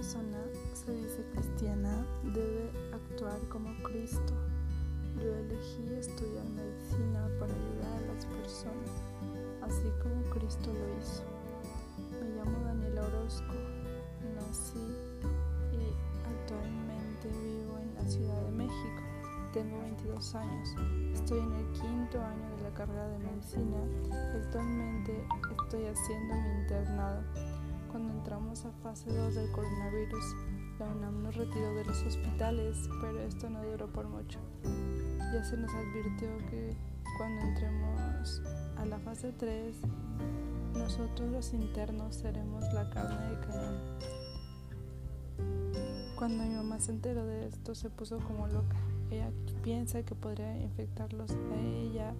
persona se dice cristiana debe actuar como Cristo. Yo elegí estudiar medicina para ayudar a las personas, así como Cristo lo hizo. Me llamo Daniela Orozco, nací y actualmente vivo en la Ciudad de México. Tengo 22 años, estoy en el quinto año de la carrera de medicina y actualmente estoy haciendo mi internado. Fase 2 del coronavirus, la UNAM nos retiró de los hospitales, pero esto no duró por mucho. Ya se nos advirtió que cuando entremos a la fase 3, nosotros los internos seremos la carne de cañón. Cuando mi mamá se enteró de esto, se puso como loca. Ella piensa que podría infectarlos a ella